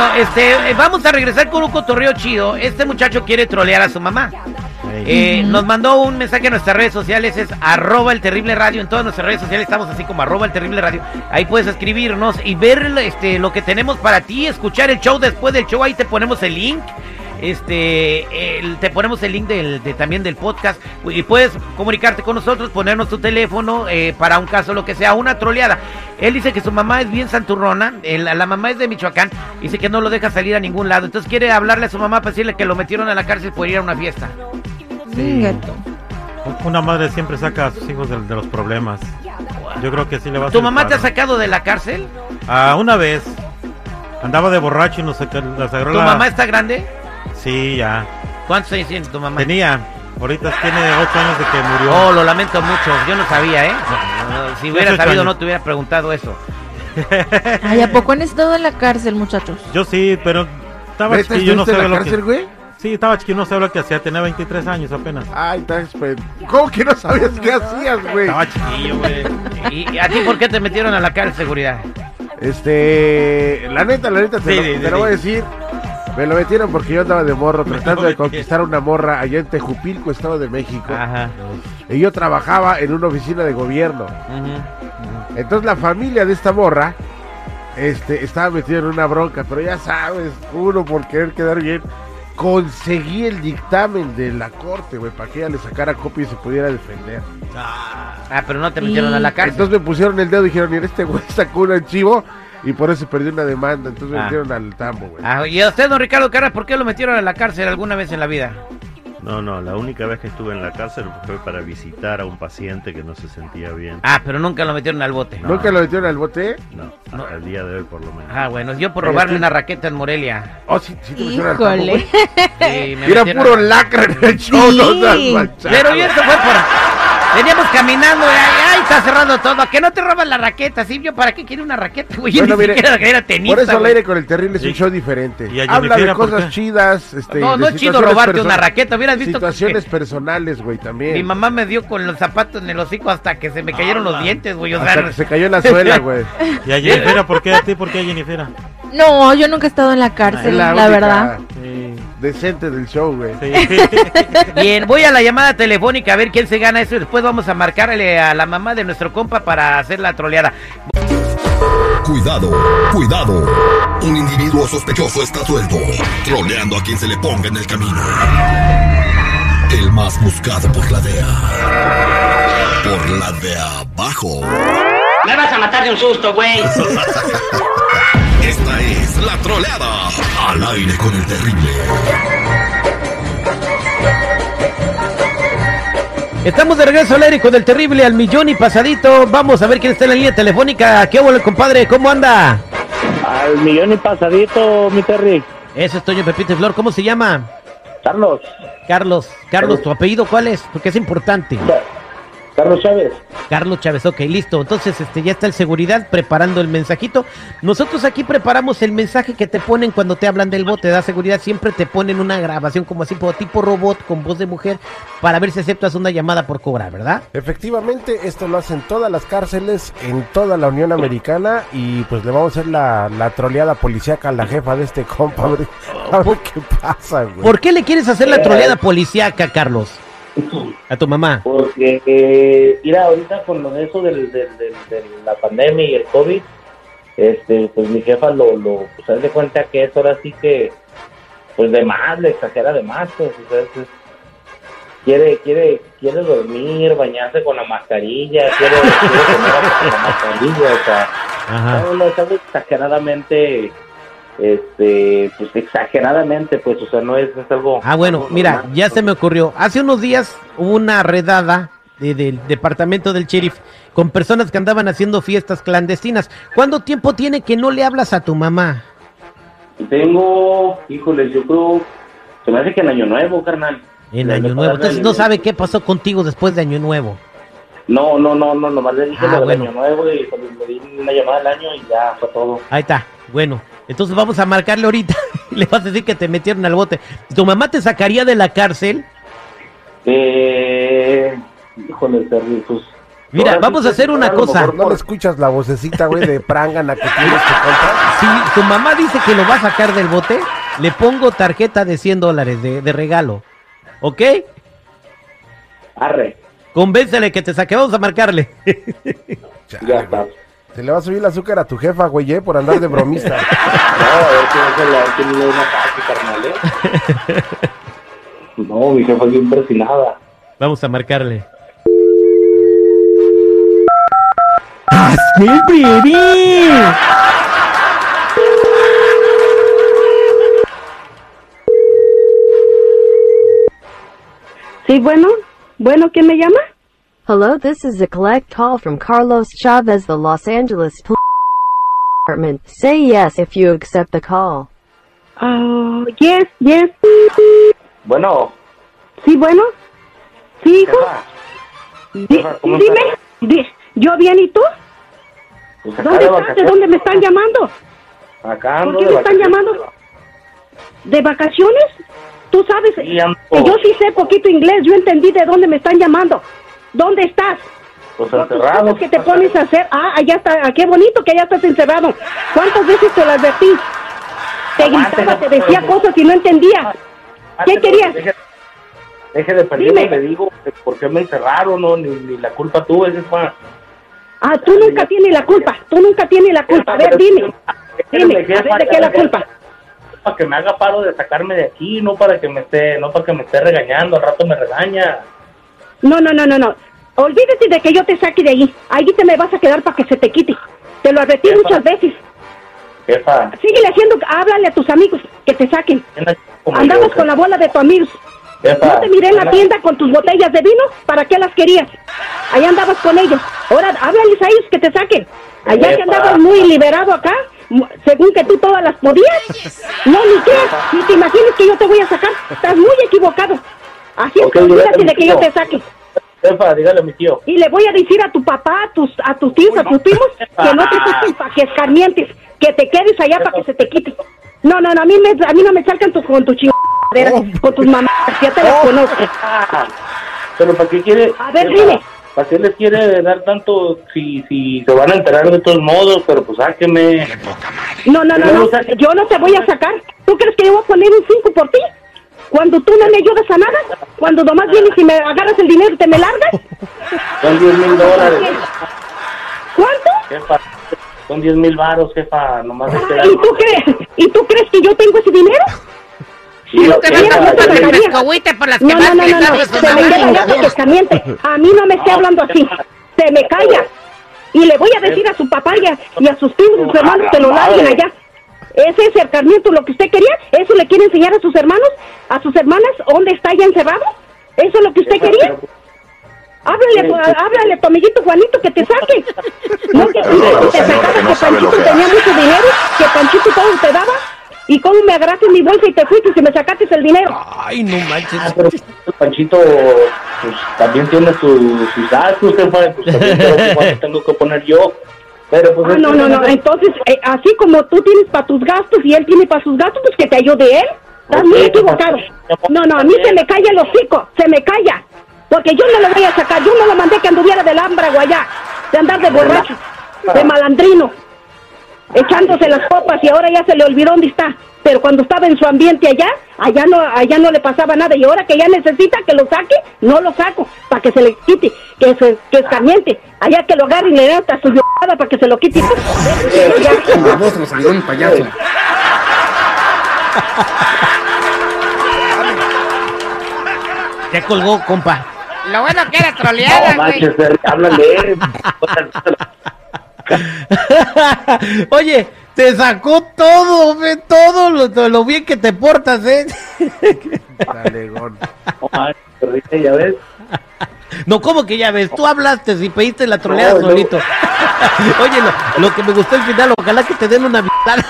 Bueno, este, eh, vamos a regresar con un cotorreo chido. Este muchacho quiere trolear a su mamá. Eh, nos mandó un mensaje en nuestras redes sociales, es arroba el terrible radio. En todas nuestras redes sociales estamos así como arroba el terrible radio. Ahí puedes escribirnos y ver este, lo que tenemos para ti, escuchar el show después del show. Ahí te ponemos el link. Este, el- te ponemos el link del, de, también del podcast y puedes comunicarte con nosotros, ponernos tu teléfono eh, para un caso, lo que sea, una troleada. Él dice que su mamá es bien santurrona, el- la mamá es de Michoacán, dice que no lo deja salir a ningún lado, entonces quiere hablarle a su mamá para decirle que lo metieron a la cárcel por ir a una fiesta. Ingato. Una madre siempre saca a sus hijos de, de los problemas. Yo creo que sí le va a ¿Tu mamá te ha sacado de la cárcel? Ah, una vez. Andaba de borracho y nos nos agarró ¿Tu la... mamá está grande? Sí, ya. ¿Cuántos años tiene tu mamá? Tenía. Ahorita tiene ocho años de que murió. Oh, lo lamento mucho, yo no sabía, ¿eh? No, no, Si hubiera sabido años. no te hubiera preguntado eso. Ay, ¿a poco han estado en la cárcel, muchachos? Yo sí, pero estaba ¿Neta chiquillo, no sabía la lo cárcel, que... güey? Sí, estaba chiquillo, no sabía lo que hacía. Tenía 23 años apenas. Ay, estás ¿Cómo que no sabías qué hacías, güey? Estaba chiquillo, güey. ¿Y y a ti por qué te metieron a la cárcel seguridad? Este, la neta, la neta, te, Sí, lo, sí, te sí, lo voy a decir. Me lo metieron porque yo andaba de morro tratando de conquistar una morra allá en Tejupilco, Estado de México. Ajá. Y yo trabajaba en una oficina de gobierno. ujú. Entonces la familia de esta morra este, estaba metida en una bronca, pero ya sabes, uno por querer quedar bien, conseguí el dictamen de la corte, güey, para que ella le sacara copia y se pudiera defender. Ah, pero no te metieron a la cárcel. Entonces me pusieron el dedo y dijeron, mira, este güey sacó un archivo y por eso perdió una demanda. Entonces me Ah. metieron al tambo, güey. Ah, y a usted, don Ricardo Carras, ¿por qué lo metieron a la cárcel alguna vez en la vida? No, no, la única vez que estuve en la cárcel fue para visitar a un paciente que no se sentía bien. Ah, pero nunca lo metieron al bote. No. ¿Nunca lo metieron al bote? No, No. hasta el día de hoy por lo menos. Ah, bueno, yo por robarme una raqueta en Morelia. Oh, sí, sí te metieron al tambo, Híjole. güey. Sí, me Era metieron- puro lacra en el show, Sí. Pero y eso fue por... Veníamos caminando, y ay, ay, está cerrando todo. ¿A que no te roban la raqueta? ¿Sí? ¿Yo para qué quiere una raqueta, güey? Yo Bueno, ni mire, siquiera era tenista, Por eso al güey. aire con el terrible es un show diferente. y a Habla de Jennifer, ¿por cosas qué? chidas. Este, No, no es chido robarte una raqueta. Hubieras visto Situaciones que personales, güey, también. mi mamá me dio con los zapatos en el hocico hasta que se me cayeron los dientes, güey. O sea, Hasta que se cayó en la suela, güey. ¿Y a Jennifer? ¿Por qué a ti? ¿Por qué a Jennifer? No, yo nunca he estado en la cárcel, la, única verdad. Decente del show, güey. Sí. Bien, voy a la llamada telefónica a ver quién se gana eso y después vamos a marcarle a la mamá de nuestro compa para hacer la troleada. Cuidado, cuidado. Un individuo sospechoso está suelto, troleando a quien se le ponga en el camino. El más buscado por la DEA. Por la de abajo. Me vas a matar de un susto, güey. Esta es la troleada. Al aire con el terrible. Estamos de regreso al aire con el terrible al millón y pasadito. Vamos a ver quién está en la línea telefónica. ¿Qué hubo, compadre? ¿Cómo anda? Al millón y pasadito, mi Terry. Eso es Toño Pepito Flor. ¿Cómo se llama? Carlos. Carlos. Carlos, ¿tu apellido cuál es? Porque es importante. Carlos Chávez. Carlos Chávez, ok, listo. Entonces, este, ya está el seguridad preparando el mensajito. Nosotros aquí preparamos el mensaje que te ponen cuando te hablan del bote, da seguridad. Siempre te ponen una grabación como así, tipo robot con voz de mujer, para ver si aceptas una llamada por cobrar, ¿verdad? Efectivamente, esto lo hacen todas las cárceles en toda la Unión Americana y pues le vamos a hacer la, la troleada policíaca a la jefa de este compa. A ver, a ver qué pasa, güey. ¿Por qué le quieres hacer la troleada policíaca, Carlos? A tu mamá. Porque, eh, mira, ahorita con lo de eso del, del- del- de la pandemia y el COVID, este, pues mi jefa lo, lo pues, de cuenta que es ahora sí que, pues de más, le exagera de más, pues, o sea, es- es- quiere, quiere, quiere dormir, bañarse con la mascarilla, quiere, quiere comer con la mascarilla, o sea, Ajá. no, no, es algo exageradamente, este, pues exageradamente, pues, o sea, no es, es algo... Ah, bueno, algo mira, normal. ya se me ocurrió. Hace unos días hubo una redada de- del departamento del sheriff con personas que andaban haciendo fiestas clandestinas. ¿Cuánto tiempo tiene que no le hablas a tu mamá? Tengo, híjoles, yo creo, se me hace que en Año Nuevo, carnal. En Año Nuevo. Entonces Año no sabe qué pasó contigo después de Año Nuevo. No, no, no, no, nomás le dije Ah, lo del bueno. Año Nuevo y le di una llamada al año y ya fue todo. Ahí está. Bueno, entonces vamos a marcarle ahorita. le vas a decir que te metieron al bote. ¿Tu mamá te sacaría de la cárcel? Eh, híjole, Terry, pues... Mira, vamos a hacer una cosa. mejor ¿No le escuchas la vocecita, güey, de prangana que tienes que contar? si tu mamá dice que lo va a sacar del bote, le pongo tarjeta de 100 dólares de, de regalo. ¿Ok? Arre, Convéncele que te saque, vamos a marcarle. ya está. Se le va a subir el azúcar a tu jefa, güey, eh, por andar de bromista. No, a ver si no se le ha tenido un ataque, carnal, ¿eh? No, mi jefa es bien persinada. Vamos a marcarle. Sí, bueno. Bueno, ¿quién me llama? Hello, this is a collect call from Carlos Chavez, the Los Angeles Police Department. Say yes if you accept the call. Ah, yes, yes. Bueno, Sí, bueno. Sí, hijo. jefa, Di- dime. estás? Di- ¿Yo bien y tú? pues ¿Dónde estás? ¿De dónde me están llamando? Acá ¿Por qué me están llamando? ¿De vacaciones? Tú sabes que yo sí sé poquito inglés. Yo entendí de dónde me están llamando. ¿Dónde estás? Pues encerrado. que te pones a hacer. Ah, allá está. Ah, qué bonito que allá estás encerrado. ¿Cuántas veces te lo advertí? Te gritaba, te jefa. decía cosas y no entendía. ¿Qué Antes, querías? Deje, deje de perder, Dime. le digo por qué me encerraron, no, ni, ni la culpa tuve, jefa. Ah, tú nunca tienes la culpa. Tú nunca tienes la culpa. A ver, dime. Dime, a ver, ¿de qué es la culpa? Para que me haga paro de sacarme de aquí, no para que me esté, no para que me esté regañando, al rato me regaña. No, no, no, no, no. Olvídate de que yo te saque de ahí. Ahí te me vas a quedar para que se te quite. Te lo advertí Jefa. muchas veces. Jefa, Síguele haciendo, háblale a tus amigos que te saquen. yo, con la bola de tu amigos. jefa. No te miré en la tienda con tus botellas de vino. ¿Para qué las querías? Allá andabas con ellos. Ahora háblales a ellos que te saquen. Allá que andabas muy liberado acá, según que tú todas las podías. No, ni creas. Ni te imaginas que yo te voy a sacar. Estás muy equivocado. Así es Ok, que de que yo te saque. Jefa, dígale a mi tío. Y le voy a decir a tu papá, a tus, a tus tíos, a tus primos, que no te saquen para que escarmientes, que te quedes allá para que se te quite. No, no, no, a mí, me, a mí no me salgan tu, con tu chingadera, con tus mamás, ya te las conozco. Ah, Pero ¿para qué quiere? A ver, jefa, dime. ¿Para qué les quiere dar tanto si, si se van a enterar de todos modos? Pero pues sáqueme. No, no, no, No, no, o sea que- yo no te voy a sacar. ¿Tú crees que yo voy a poner un 5 por ti? Cuando tú no me ayudas a nada, cuando nomás vienes y me agarras el dinero y te me largas. Son 10 mil dólares. ¿Cuánto? Jefa, son 10 mil varos, jefa. Nomás Ah, ¿Y tú crees? ¿Y tú crees que yo tengo ese dinero? Sí, No te vas a no por las No, no, no, se me queda que. A mí no me esté hablando así. Se me calla. Y le voy a decir a su papá y a, y a sus primos y sus hermanos que lo larguen allá. ¿Ese es escarmiento lo que usted quería? ¿Eso le quiere enseñar a sus hermanos? ¿A sus hermanas? ¿Dónde está ya encerrado? ¿Eso es lo que usted quería? pero- Háblale, Sí, a- sí. háblale a tu amiguito Juanito que te saque. No que tú te sacabas que Panchito tenía mucho dinero, que Panchito todo te daba. ¿Y cómo me agarraste en mi bolsa y te fuiste y me sacaste el dinero? Ay, no manches. Ah, pero el Panchito pues, también tiene su- sus gastos, jefa. Pues también tengo que- cuánto tengo que poner yo. Pero pues Ah, no, no, no. Entonces, eh, así como tú tienes para tus gastos y él tiene para sus gastos, pues que te ayude él. Estás muy equivocado. No, no, a mí se me calla el hocico, se me calla. Porque yo no lo voy a sacar, yo no lo mandé que anduviera del ámbrago allá, de andar de borracho, de malandrino, echándose las copas y ahora ya se le olvidó dónde está. Pero cuando estaba en su ambiente allá, allá no, allá no le pasaba nada. Y ahora que ya necesita que lo saque, no lo saco, para que se le quite, que se que escarmiente. Allá que lo agarre y le dé hasta su llorada para que se lo quite. Un payaso. Ya colgó, compa. Lo bueno que era No troleada, güey. manches, Fer, háblale. Oye, te sacó todo, ve, todo lo, bien que te portas, ¿eh? No manches, perrita, ya ves. No, ¿cómo que ya ves? Tú hablaste y pediste la troleada No, no. solito. Oye, lo, lo que me gustó el final, ojalá que te den una vitada.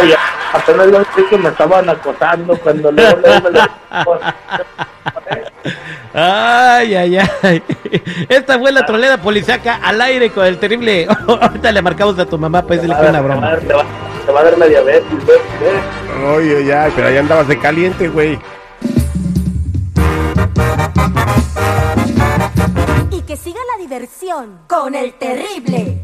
Oye, apenas lo sé que me estaban acosando cuando luego, luego me. Ay, ay, ay. Esta fue la troleada policiaca al aire con el terrible. Ahorita le marcamos a tu mamá para decirle que una broma. te va- te va a dar la diabetes, güey. ¿eh? Oye, ya, pero ahí andabas de caliente, güey. Y que siga la diversión con el terrible.